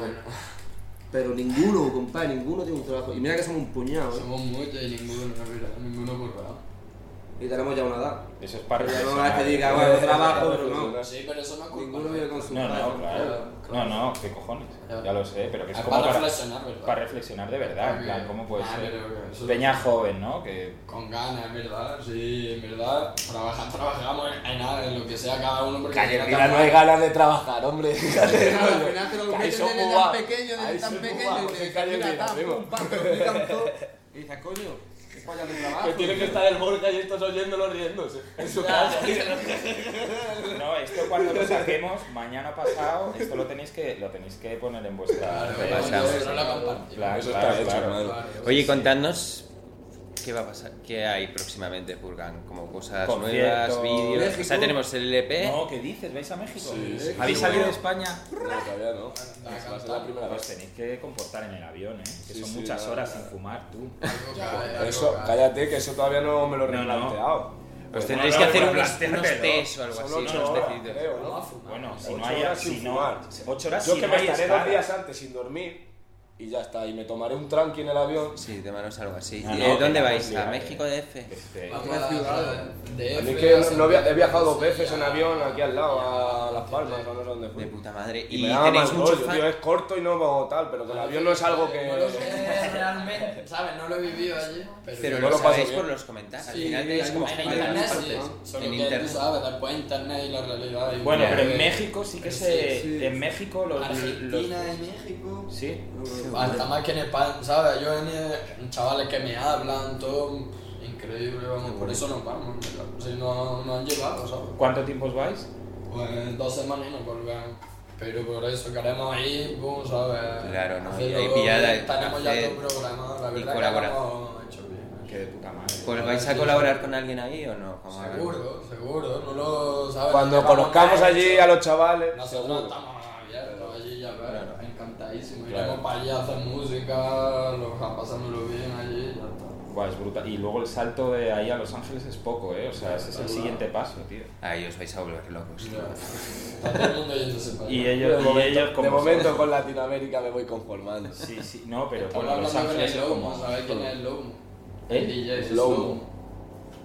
pero ninguno, compadre, ninguno tiene un trabajo. Y mira que somos un puñado, ¿eh? Somos muchos y ninguno, ninguno currado. Y tenemos ya una edad. Eso es para Ya no es reflexionar. que diga, bueno, trabajo, pero no. Sí, pero eso no es culpa. Ninguno vive con su No, no, claro. No, Claro. no, qué cojones. Ya. Lo sé, pero que es Es como para reflexionar, ¿verdad? para reflexionar de verdad. En Porque- plan, ¿cómo puede Ah, ser? eso- Peña joven, ¿no? Que Con ganas, en verdad, sí, en verdad. Trabajar, trabajamos en, en nada, en lo que sea cada uno. Porque Calle no hay ganas de trabajar, hombre. Al final te lo Que ahí meten son desde muy tan bajos. pequeño, desde tan y te mira, pum, pam, todo. Y dices, coño, de trabajo. Que tiene que estar el Borja y estos oyéndolo riéndose en su casa. No, esto cuando lo saquemos, mañana pasado, esto lo tenéis que, lo tenéis que poner en vuestra Claro. Claro, Eso claro, Oye, contadnos qué va a pasar, qué hay próximamente, Purgan, como cosas Conciertos. nuevas, vídeos. O sea, tenemos el LP. No, ¿qué dices? ¿Vais a México? Sí, sí, ¿Habéis sí. salido de España? No, todavía no. Va a ser la primera Pues vez. tenéis que comportar en el avión, ¿eh? Que Sí, son sí, muchas horas sin fumar, tú. Algo Eso, cállate, que eso todavía no me lo he No, no. replanteado. Pues tendréis que hacer unos, test o algo así, ocho unos tecitos. Bueno, si Ocho no hay, horas si sin no, fumar. ocho horas Yo si que no me estaré estar. dos días antes sin dormir y ya está. Y me tomaré un tranqui en el avión. Sí, de manos algo así. No, ¿Y, no, ¿Dónde vais? ¿A de- México DF? Este, Vamos Una a ciudad. de A mí F, que a no había- he viajado dos veces en avión aquí al lado, a Las Palmas, no sé dónde fui. De puta madre. Y, ¿Y, tenéis mucho rollo, fan? tío, es corto y no tal, pero que el avión no es algo que... No lo sé realmente, ¿sabes? No lo he vivido allí. Pero, Pero No lo lo bien. por los comentarios. Al Sí, final tenéis como en internet sí, En internet. tú sabes, después internet y la realidad. y Bueno, pero en México sí que se. En México Argentina y México. sí. Hasta más que en España, ¿sabes? Yo en, chavales que me hablan, todo increíble, vamos, por eso nos vamos, ¿verdad? Si no nos han llevado, ¿sabes? ¿Cuánto tiempo os vais? Pues dos semanas y nos volvemos. Pero por eso queremos ir, boom, ¿sabes? Claro, ¿no? Y ahí pillada, Tenemos ya todo programado, la y verdad que colaborar. lo hemos hecho bien. Que de puta madre. Pues vais a colaborar con alguien ahí o no? Seguro, seguro, no lo sabes. Cuando conozcamos allí a los chavales, Nosotros seguro. estamos abiertos allí, ya Claro. Claro. Iremos para allá a hacer música, lo, a bien allí, ya está. Buah, es brutal. Y luego el salto de ahí a Los Ángeles es poco, ¿eh? O sea, ese es el siguiente paso, tío. Ahí os vais a volver locos. tío. Está todo el mundo yéndose para Y ellos, de y momento, ellos como de son- momento con Latinoamérica me voy conformando. Sí, sí, no, pero bueno, Los Ángeles es como. ¿sabes quién es el Lomo? ¿Eh? El DJ es Lomo.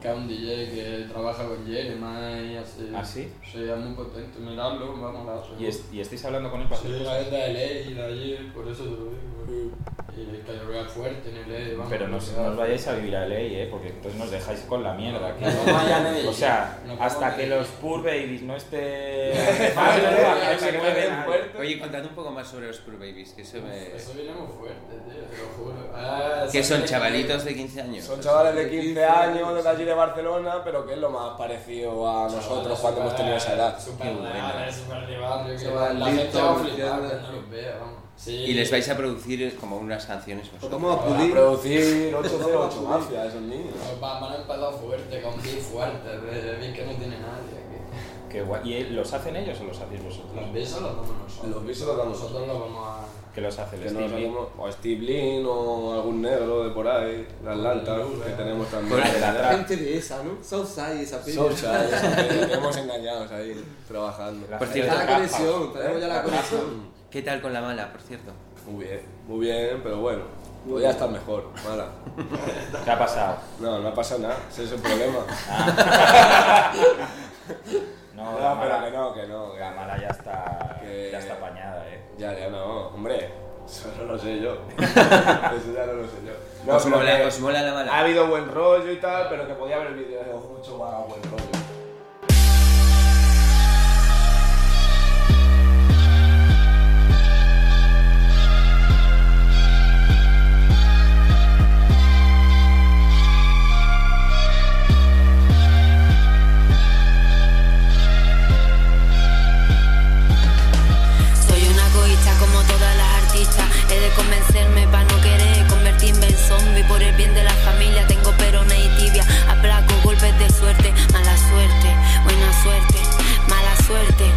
Que es un DJ que trabaja con Jeremy y así. ¿Ah, sí? Sí, es muy potente. Miradlo, vamos a. ¿Y, es- y estáis hablando con él para Sí, la de LA y de allí, por eso te lo digo. Y que yo es fuerte en LA, vamos. Pero no, os- no os vayáis a vivir a LA, ¿eh? Porque entonces nos dejáis con la mierda. aquí. No vayan. O sea, No hasta que los Pur Babies no esté... Madre mía, no que se se mueve mueven nadie. fuerte. Oye, contad un poco más sobre los Pur Babies, que eso me... Eso viene muy fuerte, tío, te lo juro. Ah, Que son chavalitos de 15 años. Son chavales de 15 años, de allí de Barcelona, pero que es lo más parecido a nosotros cuando hemos tenido esa edad. Reales, súper de barrio, que la gente va a flipar cuando los vea, vamos. Sí. Y les vais a producir como unas canciones vosotros. vamos a A pulir. producir 808 Mafia, esos niños. Van van a empezar fuerte, con beat fuerte, de beat que no tiene nadie aquí. Qué guay. ¿Y los hacen ellos o los hacéis vosotros? Los beats los damos nosotros. Los beats los damos nosotros. los vamos a... ¿Qué los hace el Que Steve hacemos, o Steve Lin o algún negro de por ahí, de Atlanta, que tenemos también. De la gente de esa, ¿no? Southside, esa pilla. Socha, esa que tenemos engañados ahí, trabajando. La Por cierto, la conexión, tenemos ya la conexión. ¿Qué tal con la mala, por cierto? Muy bien, muy bien, pero bueno, podría estar mejor, mala. ¿Qué ha pasado? No, no ha pasado nada, ese es el problema. No, No, la pero mala, que no, que no, que la mala ya está, Que- ya está apañada, ¿eh? Ya, ya no, hombre, eso no lo sé yo. Eso ya no lo sé yo. No, ¿Os, mola, que os mola la ha mala? habido buen rollo y tal, pero que podía haber vídeos mucho más buen rollo. convencerme para no querer convertirme en zombie. Por el bien de la familia tengo perones y tibia. Aplaco golpes de suerte mala suerte buena suerte mala suerte.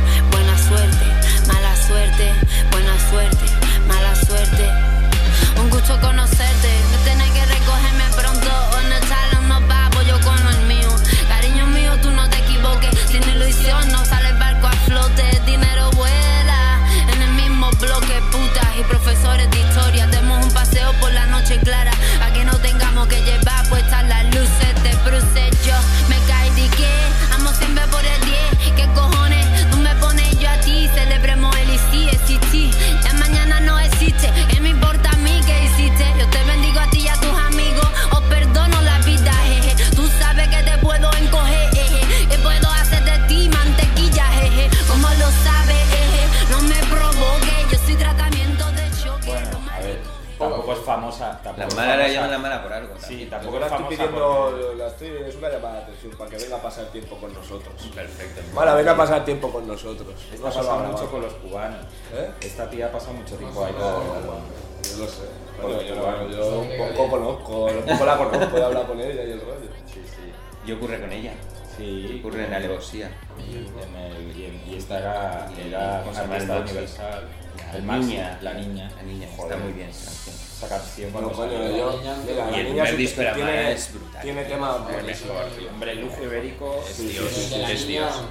La tampoco mala la llaman la mala por algo. Sí, también. tampoco Ahora es estoy pidiendo, la estoy, es una llamada de atención para que venga a pasar tiempo con nosotros. Perfecto. Mala, venga a pasar tiempo con nosotros. Está No solo a pasando grabar. mucho con los cubanos. ¿Eh? Esta tía pasa mucho tiempo ahí con... Yo lo sé. Bueno, yo, cubanos. yo un poco conozco, un poco la conozco, he hablado con ella y el rollo. Sí, sí. Yo ocurre con ella. Sí, Ocurre en alevosía. En el- y, en- y esta era, era Con artista Samuel universal. La El niña. la niña. La niña. Joder. Está muy bien esa canción. Esa canción cuando coño, salió. yo. Y la el niña sí la tiene, es brutal. Tiene buenísimos. mejor, tío. Hombre, el lujo ibérico Es sí, Dios. sí, sí. la es niña, Dios.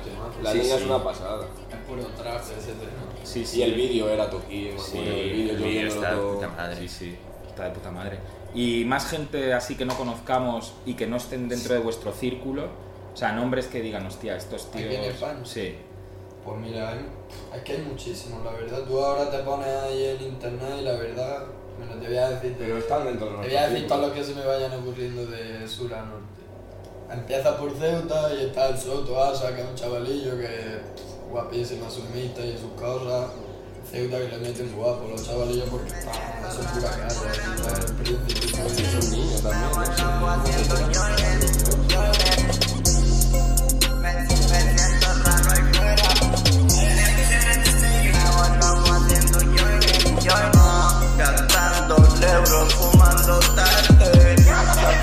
La Sí, niña sí. es una pasada. Es puro traje ese tema. Sí, Y sí. el vídeo era toquín. Sí, el vídeo El yo vídeo está de puta madre. Sí, sí, está de puta madre. Y más gente así que no conozcamos y que no estén dentro de vuestro círculo, o sea, nombres que digan, hostia, estos tíos... Sí. Pues mira, hay- es que hay muchísimos, la verdad. Tú ahora te pones ahí en internet y la verdad, bueno, te voy a decir, Pero están dentro de te nuestro voy a decir círculo. todo lo que se me vayan ocurriendo de sur a norte. Empieza por Ceuta y está el Soto Asa, que es un chavalillo que guapísima sus mitas y sus cosas. Ceuta que le meten guapo los chavalillos porque están, son pura calle, el príncipe. Son niños también, ¿no? Gastando euros, fumando tarde.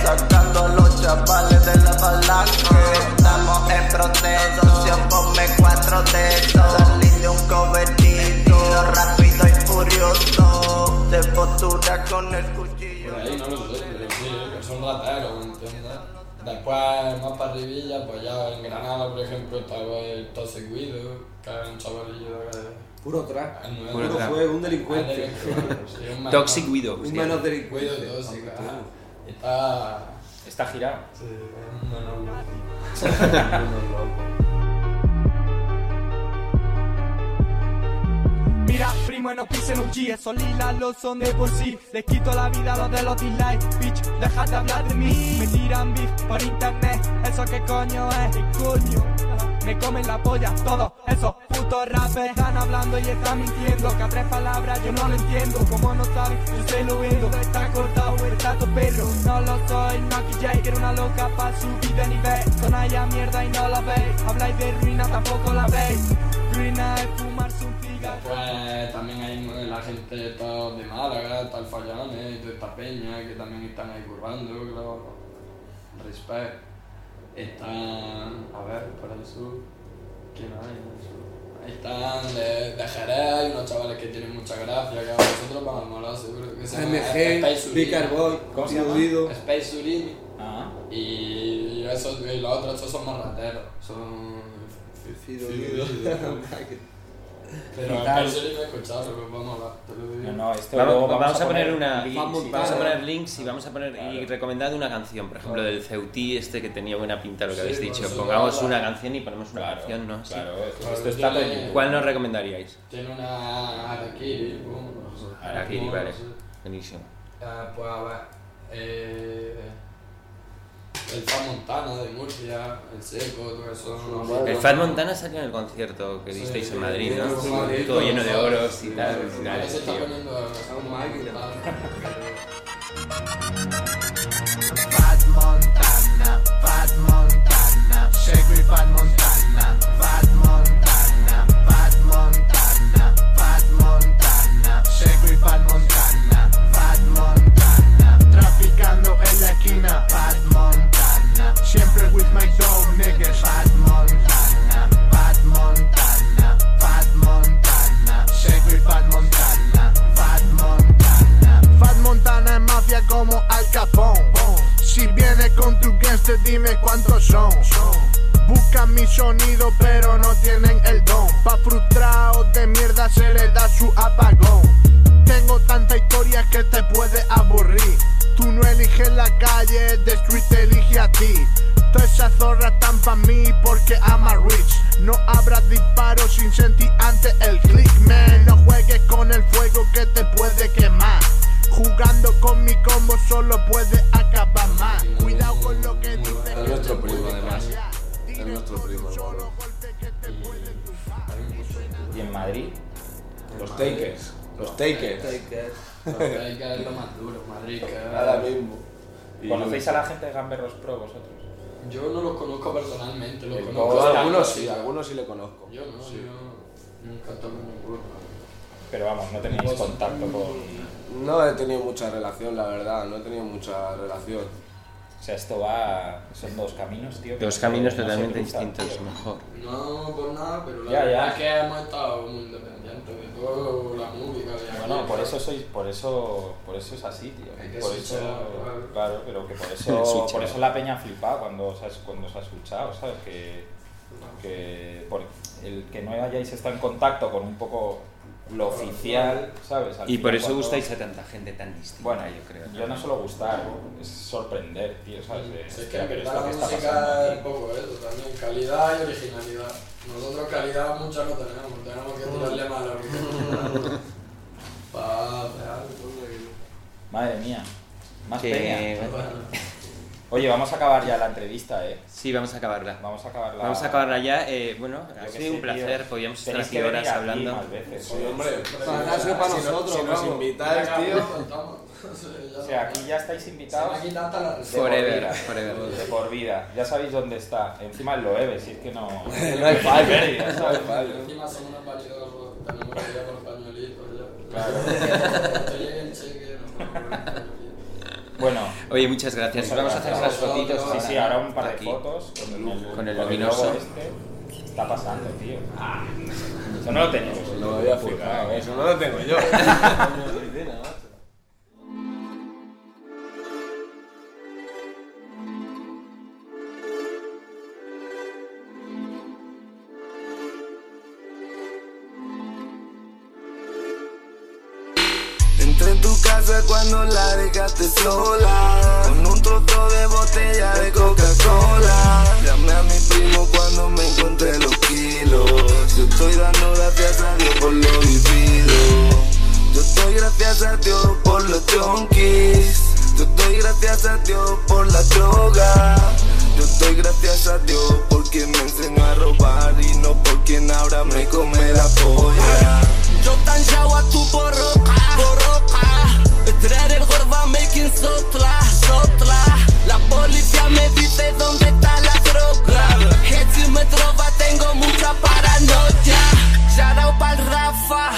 Sacando los chavales de la palanca Estamos en proceso, si os ponme cuatro dedos. Salí de un cobertizo, rápido y furioso. De postura con el cuchillo. Ahí no lo sé, pero sí, que son rateros. Después, más para arribilla, pues ya en Granada, por ejemplo, estaba el Tose Guido, que es un chavalillo de... Puro track. el nuevo- Puro trap. fuego, un delincuente. Sí, un menos- Toxic Widow. Un menos Guido delincuente. tóxico. Y Está... Está girado. Sí, es un menos loco. Mira, primo, no pisen un G, esos lilas lo son de por sí. Les quito la vida a los de los dislikes, bitch, dejad de hablar de mí. Me tiran beef por internet, eso que coño es, ¿Qué coño. Me comen la polla, todos esos putos rappers están hablando y están mintiendo. Que a tres palabras yo no lo entiendo. Como no saben, yo sé lo vendo. Está cortado, está tu perro. No lo soy, J, que era una loca pa' subir de nivel. Sonaya mierda y no la veis. Habláis de ruina, tampoco la veis. Ruina es fumarse un Después también hay la gente de Málaga, está el Fallanes y toda esta peña que también están ahí currando, claro. Respect. Están, a ver, por el sur. ¿Quién hay en el sur? Ahí están de, de Jerez, hay unos chavales que tienen mucha gracia, que a vosotros van a molar seguro. Que se Space Picar Boy. Dido. Space Surimi. Ah. Y, esos, y los otros estos son más rateros. Son. Fido, Fido. Pero. Space Surimi he escuchado, pero vamos a. No, no, esto Vamos, luego vamos a poner una Vamos vamos a Claro. poner links y vamos a poner y recomendando una canción, por ejemplo del Ceutí este que tenía buena pinta lo que Sí, habéis dicho. Pongamos una canción y ponemos una Claro, canción, ¿no? Sí. Claro, esto, Claro, esto está YouTube. ¿Cuál nos recomendaríais? Tiene una no. Harakiri, Boom, vale. no. Buenísimo. Ah, pues a ver. Eh, el Fan Montana de Murcia, el Seco, todo eso. El Fat Montana salió en el concierto que disteis Sí, en Madrid, ¿no? sí, sí, Todo sí, lleno sí, de oros sí, y sí, tal. Vale, se está poniendo a una máquina. Fat Montana, Fat Montana, segui Fat Montana, Fat Si vienes con tu gangster, dime cuántos son. Buscan mi sonido, pero no tienen el don. Pa' frustrados de mierda se le da su apagón. Tengo tanta historia que te puede aburrir. Tú no eliges la calle, The Street te elige a ti. Todas esas zorras están pa' mí porque I'm a rich. No habrá disparos sin sentir antes el click, man. No juegues con el fuego que te puede quemar. Jugando con mi combo solo puede acabar mal. Cuidado con lo que dices. Es nuestro primo, además. Es nuestro primo, Solo hermano. golpe que te puede tumbar. Y en Madrid, Los Takers. Los takers. Hay que es lo más duro, Madrid. que- Ahora mismo. Y ¿Conocéis a la gente de Gamberros Pro vosotros? Yo no los conozco personalmente, los El conozco. Algunos sí. algunos sí le conozco. Yo no, Sí. yo nunca toco ninguno. Pero vamos, no tenéis contacto con... No he tenido mucha relación, la verdad, no he tenido mucha relación. O sea, esto va... Son dos caminos, tío. Dos no se- caminos no se totalmente distintos, tío. mejor. No por nada, pero la Ya, verdad ya. es que hemos estado muy independientes de toda la música. de aquí. Bueno, por eso sois, por eso, por eso es así, tío. Hay que por eso, claro. claro, pero que por eso, por eso la peña ha flipado cuando os has, cuando os ha escuchado, ¿sabes? Que, que por el que no hayáis estado en contacto con un poco lo oficial, ¿sabes? Al Y por eso cuando- gustáis a tanta gente tan distinta, Bueno, yo creo. Yo no suelo gustar, es sorprender, tío, ¿sabes? De, Es que la música es poco eso también, calidad y originalidad. Nosotros calidad mucha no tenemos, tenemos que tirarle más a la originalidad. Para hacer algo. Madre mía, más Que- peña. Oye, vamos a acabar ya la entrevista, ¿eh? Sí, vamos a acabarla. Vamos a acabarla. Vamos a acabarla ya. eh, bueno, ha Yo sido un placer. tío. Podríamos estar aquí horas aquí hablando. más veces. Sí, hombre. Para Si no- nosotros, si nos invitáis, tío. O sea, aquí ya estáis invitados. Se la de Forever, vida. forever. De por vida. Ya sabéis dónde está. Encima el Loewe, si es que no. No hay fallo. Encima somos unos validosos, tenemos que ir por pañuelitos ya. Claro. Bueno, Oye, muchas gracias. Muchas Vamos a hacer unas gracias. fotitos. sí, sí, ahora un par de aquí. fotos con el, Con el con luminoso. este. ¿Qué está pasando, tío? Eso no lo tenéis. No lo había fijado, eso no lo tengo yo. Entré en tu casa cuando la sola. Con un trozo de botella de Coca-Cola. Llamé a mi primo cuando me encontré los kilos. Yo estoy dando gracias a Dios por lo vivido. Yo estoy gracias a Dios por los junkies Yo estoy gracias a Dios por la droga. Yo estoy gracias a Dios porque me enseñó a robar Y no por quien ahora me come la polla. Yo tan a tu borroca, borroca Traer el gorba making sotla, sotla La policía me dice dónde está la droga Que si me trova tengo mucha paranoia Shout out pa'l Rafa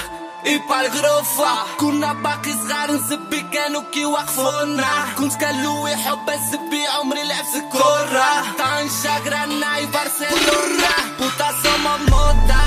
y pa'l Grofa كنا باقي صغار نزبي كانوا كي وقفونا كنت كالو يحب الزبي عمري لعبت كورة طنجة غرانا y Barcelona Puta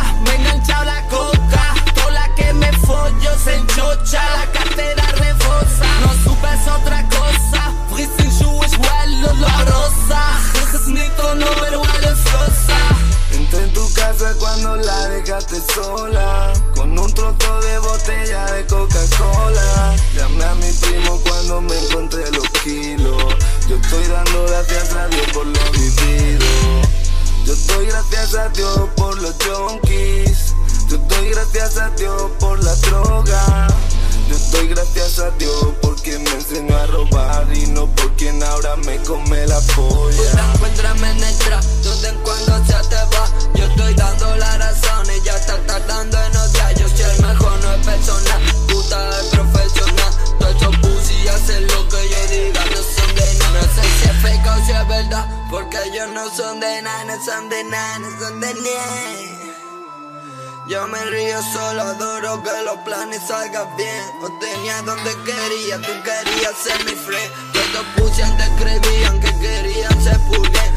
planes salga bien. No tenía donde quería, tú querías ser mi friend. Todos pusieron, te escribían que querían ser pulguén